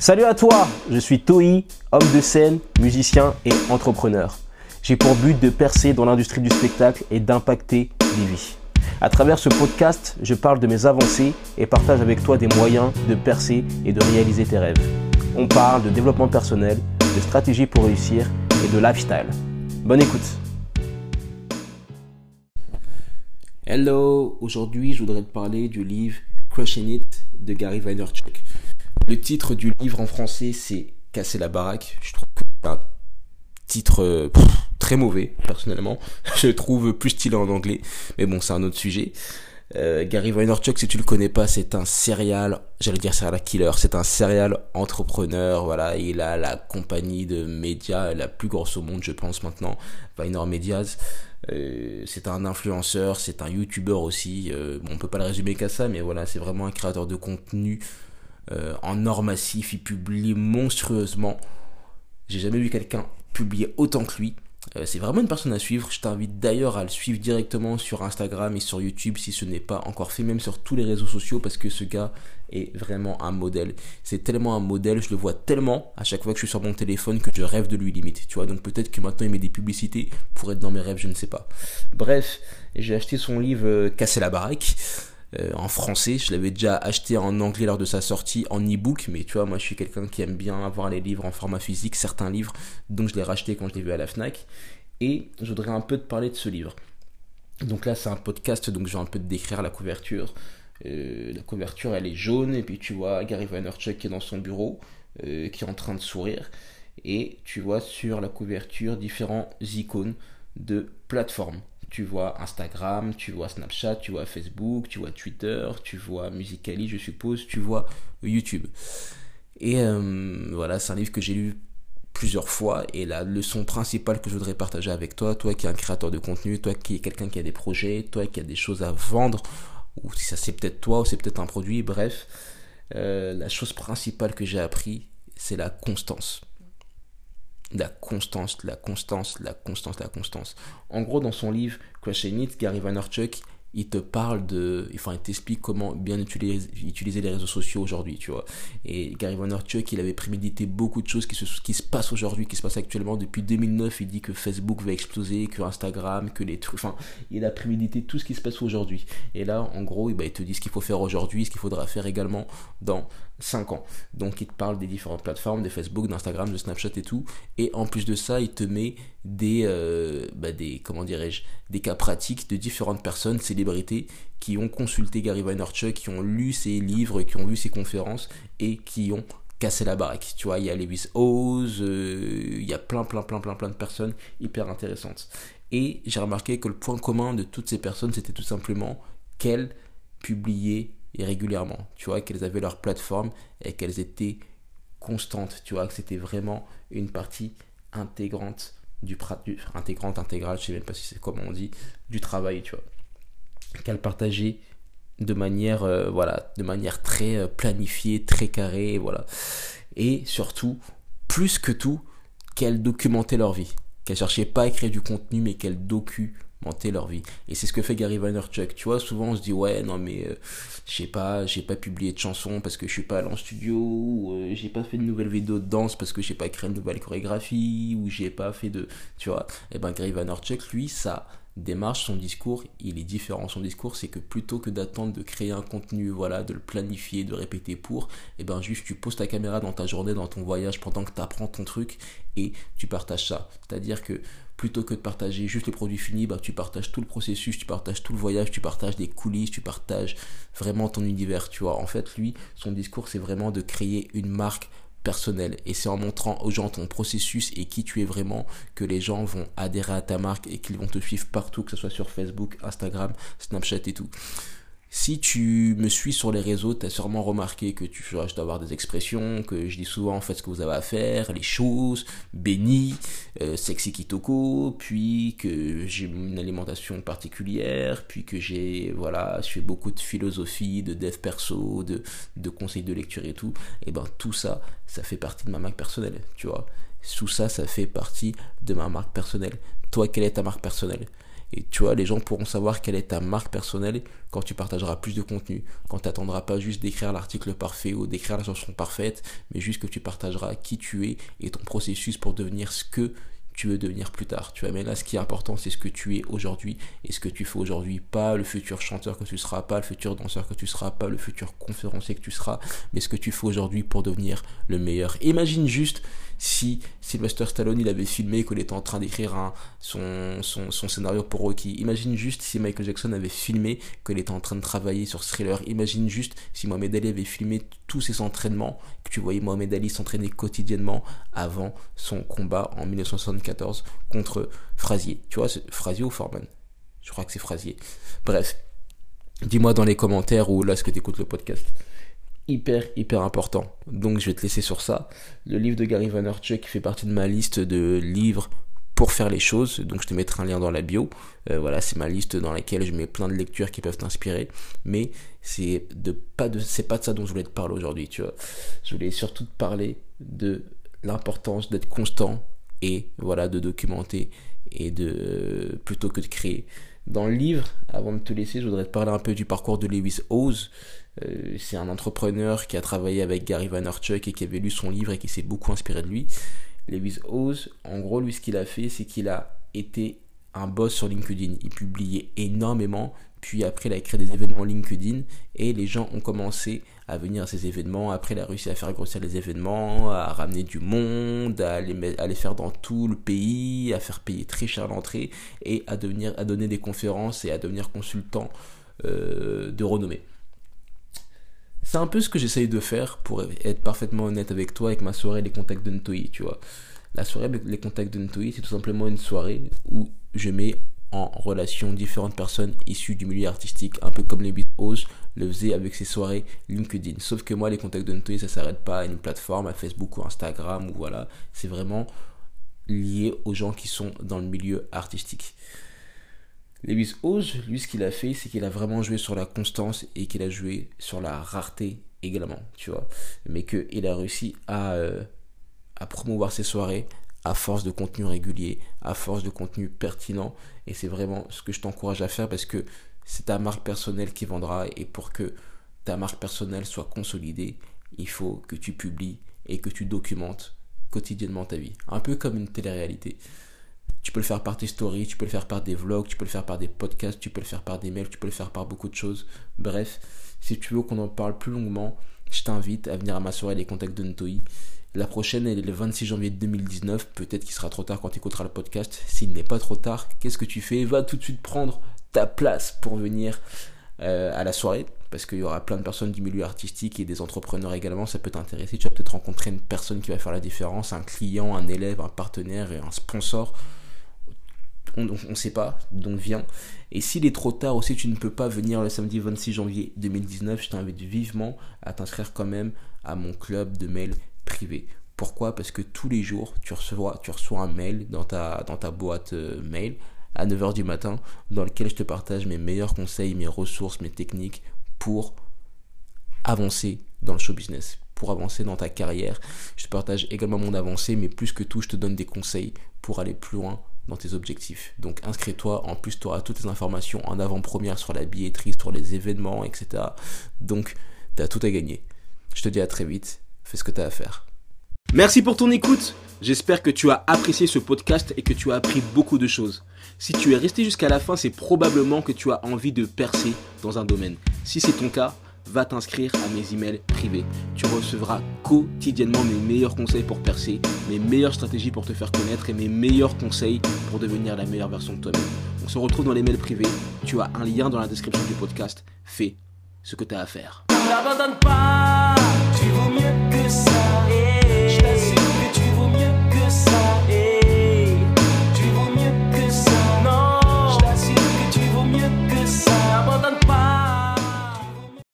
Salut à toi, je suis Toi, homme de scène, musicien et entrepreneur. J'ai pour but de percer dans l'industrie du spectacle et d'impacter des vies. À travers ce podcast, je parle de mes avancées et partage avec toi des moyens de percer et de réaliser tes rêves. On parle de développement personnel, de stratégie pour réussir et de lifestyle. Bonne écoute. Hello, aujourd'hui je voudrais te parler du livre Crushing It de Gary Vaynerchuk. Le titre du livre en français, c'est Casser la baraque. Je trouve que c'est un titre euh, très mauvais, personnellement. Je trouve plus stylé en anglais. Mais bon, c'est un autre sujet. Euh, Gary Vaynerchuk, si tu le connais pas, c'est un serial, j'allais dire serial killer, c'est un serial entrepreneur, voilà, il a la compagnie de médias la plus grosse au monde, je pense maintenant, Vayner Medias. Euh, c'est un influenceur, c'est un youtubeur aussi. Euh, bon, on peut pas le résumer qu'à ça, mais voilà, c'est vraiment un créateur de contenu euh, en or massif, il publie monstrueusement. J'ai jamais vu quelqu'un publier autant que lui. Euh, c'est vraiment une personne à suivre. Je t'invite d'ailleurs à le suivre directement sur Instagram et sur YouTube si ce n'est pas encore fait, même sur tous les réseaux sociaux, parce que ce gars est vraiment un modèle. C'est tellement un modèle, je le vois tellement à chaque fois que je suis sur mon téléphone que je rêve de lui limite. Tu vois, donc peut-être que maintenant il met des publicités pour être dans mes rêves, je ne sais pas. Bref, j'ai acheté son livre euh, Casser la baraque. Euh, en français. Je l'avais déjà acheté en anglais lors de sa sortie en e-book, mais tu vois, moi je suis quelqu'un qui aime bien avoir les livres en format physique, certains livres, donc je l'ai racheté quand je l'ai vu à la Fnac. Et je voudrais un peu te parler de ce livre. Donc là, c'est un podcast, donc je vais un peu te décrire la couverture. Euh, la couverture, elle est jaune, et puis tu vois Gary Vaynerchuk qui est dans son bureau, euh, qui est en train de sourire. Et tu vois sur la couverture différents icônes de plateformes tu vois Instagram, tu vois Snapchat, tu vois Facebook, tu vois Twitter, tu vois Musically, je suppose, tu vois YouTube. Et euh, voilà, c'est un livre que j'ai lu plusieurs fois et la leçon principale que je voudrais partager avec toi, toi qui es un créateur de contenu, toi qui es quelqu'un qui a des projets, toi qui a des choses à vendre, ou si ça c'est peut-être toi ou c'est peut-être un produit, bref, euh, la chose principale que j'ai appris, c'est la constance la constance, la constance, la constance, la constance. En gros, dans son livre Crushing It, Gary Vaynerchuk, il te parle de, enfin, il t'explique comment bien utiliser, utiliser les réseaux sociaux aujourd'hui, tu vois. Et Gary Vaynerchuk, il avait prémédité beaucoup de choses qui se, qui se passent aujourd'hui, qui se passent actuellement. Depuis 2009, il dit que Facebook va exploser, que Instagram, que les trucs, enfin, il a prémédité tout ce qui se passe aujourd'hui. Et là, en gros, bah, il te dit ce qu'il faut faire aujourd'hui, ce qu'il faudra faire également dans 5 ans. Donc, il te parle des différentes plateformes, des Facebook, d'Instagram, de Snapchat et tout. Et en plus de ça, il te met des, euh, bah, des comment dirais-je, des cas pratiques de différentes personnes, célébrités, qui ont consulté Gary Vaynerchuk, qui ont lu ses livres, qui ont vu ses conférences et qui ont cassé la baraque. Tu vois, il y a Lewis Howes, euh, il y a plein, plein, plein, plein, plein de personnes hyper intéressantes. Et j'ai remarqué que le point commun de toutes ces personnes, c'était tout simplement qu'elles publiaient régulièrement. Tu vois, qu'elles avaient leur plateforme et qu'elles étaient constantes. Tu vois, que c'était vraiment une partie intégrante du, du intégrante, intégrale, je sais même pas si c'est comment on dit, du travail, tu vois. Qu'elle partageait de manière, euh, voilà, de manière très euh, planifiée, très carrée, voilà. Et surtout, plus que tout, qu'elle documentait leur vie. Qu'elle cherchait pas à écrire du contenu, mais qu'elle documentait leur vie. Et c'est ce que fait Gary Vaynerchuk. Tu vois, souvent on se dit ouais, non mais euh, je sais pas, j'ai pas publié de chansons parce que je suis pas allé en studio, ou euh, j'ai pas fait de nouvelles vidéos de danse parce que j'ai pas créé une nouvelle chorégraphie, ou j'ai pas fait de, tu vois. Et eh ben Gary Vaynerchuk, lui, sa démarche, son discours, il est différent. Son discours, c'est que plutôt que d'attendre de créer un contenu, voilà, de le planifier, de répéter pour, et eh ben juste tu poses ta caméra dans ta journée, dans ton voyage, pendant que tu apprends ton truc et tu partages ça. C'est-à-dire que plutôt que de partager juste le produit fini, bah, tu partages tout le processus, tu partages tout le voyage, tu partages des coulisses, tu partages vraiment ton univers, tu vois. En fait, lui, son discours, c'est vraiment de créer une marque personnelle. Et c'est en montrant aux gens ton processus et qui tu es vraiment que les gens vont adhérer à ta marque et qu'ils vont te suivre partout, que ce soit sur Facebook, Instagram, Snapchat et tout. Si tu me suis sur les réseaux, tu as sûrement remarqué que tu, je dois des expressions, que je dis souvent en fait ce que vous avez à faire, les choses, béni, euh, sexy kitoko, puis que j'ai une alimentation particulière, puis que j'ai, voilà, je fais beaucoup de philosophie, de dev perso, de, de conseils de lecture et tout. Et ben tout ça, ça fait partie de ma marque personnelle, tu vois. Tout ça, ça fait partie de ma marque personnelle. Toi, quelle est ta marque personnelle? Et tu vois, les gens pourront savoir quelle est ta marque personnelle quand tu partageras plus de contenu, quand tu n'attendras pas juste d'écrire l'article parfait ou d'écrire la chanson parfaite, mais juste que tu partageras qui tu es et ton processus pour devenir ce que tu veux devenir plus tard. Tu vois, mais là, ce qui est important, c'est ce que tu es aujourd'hui et ce que tu fais aujourd'hui. Pas le futur chanteur que tu seras, pas le futur danseur que tu seras, pas le futur conférencier que tu seras, mais ce que tu fais aujourd'hui pour devenir le meilleur. Imagine juste si Sylvester Stallone il avait filmé qu'il était en train d'écrire son, scénario pour Rocky. Imagine juste si Michael Jackson avait filmé qu'il était en train de travailler sur Thriller. Imagine juste si Mohamed Ali avait filmé tous ses entraînements, que tu voyais Mohamed Ali s'entraîner quotidiennement avant son combat en 1974 contre Frazier. Tu vois, Frazier ou Foreman? Je crois que c'est Frazier. Bref, dis-moi dans les commentaires ou là ce que tu écoutes le podcast? Hyper hyper important. Donc je vais te laisser sur ça. Le livre de Gary Vaynerchuk fait partie de ma liste de livres pour faire les choses. Donc je te mettrai un lien dans la bio. Euh, voilà, c'est ma liste dans laquelle je mets plein de lectures qui peuvent t'inspirer. Mais c'est de pas de c'est pas de ça dont je voulais te parler aujourd'hui. Tu vois, je voulais surtout te parler de l'importance d'être constant et voilà de documenter et de plutôt que de créer. Dans le livre, avant de te laisser, je voudrais te parler un peu du parcours de Lewis Howes. Euh, c'est un entrepreneur qui a travaillé avec Gary Vaynerchuk et qui avait lu son livre et qui s'est beaucoup inspiré de lui. Lewis Howes, en gros, lui, ce qu'il a fait, c'est qu'il a été un boss sur LinkedIn. Il publiait énormément, puis après, il a créé des événements LinkedIn et les gens ont commencé à venir à ces événements. Après, il a réussi à faire grossir les événements, à ramener du monde, à les, faire dans tout le pays, à faire payer très cher l'entrée et à donner des conférences et à devenir consultant euh, de renommée. C'est un peu ce que j'essaye de faire pour être parfaitement honnête avec toi avec ma soirée Les Contacts de Ntoi, tu vois. La soirée Les Contacts de Ntoi, c'est tout simplement une soirée où je mets en relation différentes personnes issues du milieu artistique, un peu comme les Beatles le faisaient avec ses soirées LinkedIn. Sauf que moi, les contacts de Ntoi, ça s'arrête pas à une plateforme, à Facebook ou Instagram, ou voilà. C'est vraiment lié aux gens qui sont dans le milieu artistique. Lewis Howes, lui, ce qu'il a fait, c'est qu'il a vraiment joué sur la constance et qu'il a joué sur la rareté également, tu vois. Mais qu'il a réussi à, euh, à promouvoir ses soirées à force de contenu régulier, à force de contenu pertinent. Et c'est vraiment ce que je t'encourage à faire parce que c'est ta marque personnelle qui vendra. Et pour que ta marque personnelle soit consolidée, il faut que tu publies et que tu documentes quotidiennement ta vie. Un peu comme une télé-réalité. Tu peux le faire par tes stories, tu peux le faire par des vlogs, tu peux le faire par des podcasts, tu peux le faire par des mails, tu peux le faire par beaucoup de choses. Bref, si tu veux qu'on en parle plus longuement, je t'invite à venir à ma soirée Les Contacts de Ntoi. La prochaine, est le 26 janvier 2019. Peut-être qu'il sera trop tard quand tu écouteras le podcast. S'il n'est pas trop tard, qu'est-ce que tu fais? Va tout de suite prendre ta place pour venir euh, à la soirée. Parce qu'il y aura plein de personnes du milieu artistique et des entrepreneurs également. Ça peut t'intéresser. Tu vas peut-être rencontrer une personne qui va faire la différence. Un client, un élève, un partenaire et un sponsor on ne sait pas, donc viens. Et s'il est trop tard aussi, tu ne peux pas venir le samedi 26 janvier 2019, je t'invite vivement à t'inscrire quand même à mon club de mail privé. Pourquoi? Parce que tous les jours, tu reçois, un mail dans ta, dans ta boîte euh, mail à 9h du matin dans lequel je te partage mes meilleurs conseils, mes ressources, mes techniques pour avancer dans le show business, pour avancer dans ta carrière. Je te partage également mon avancée, mais plus que tout, je te donne des conseils pour aller plus loin dans tes objectifs. Donc inscris-toi, en plus tu auras toutes les informations en avant-première sur la billetterie, sur les événements, etc. Donc tu as tout à gagner. Je te dis à très vite, fais ce que tu as à faire. Merci pour ton écoute. J'espère que tu as apprécié ce podcast et que tu as appris beaucoup de choses. Si tu es resté jusqu'à la fin, c'est probablement que tu as envie de percer dans un domaine. Si c'est ton cas, va t'inscrire à mes emails privés. Tu recevras quotidiennement mes meilleurs conseils pour percer, mes meilleures stratégies pour te faire connaître et mes meilleurs conseils pour devenir la meilleure version de toi-même. On se retrouve dans les mails privés. Tu as un lien dans la description du podcast. Fais ce que tu as à faire. side.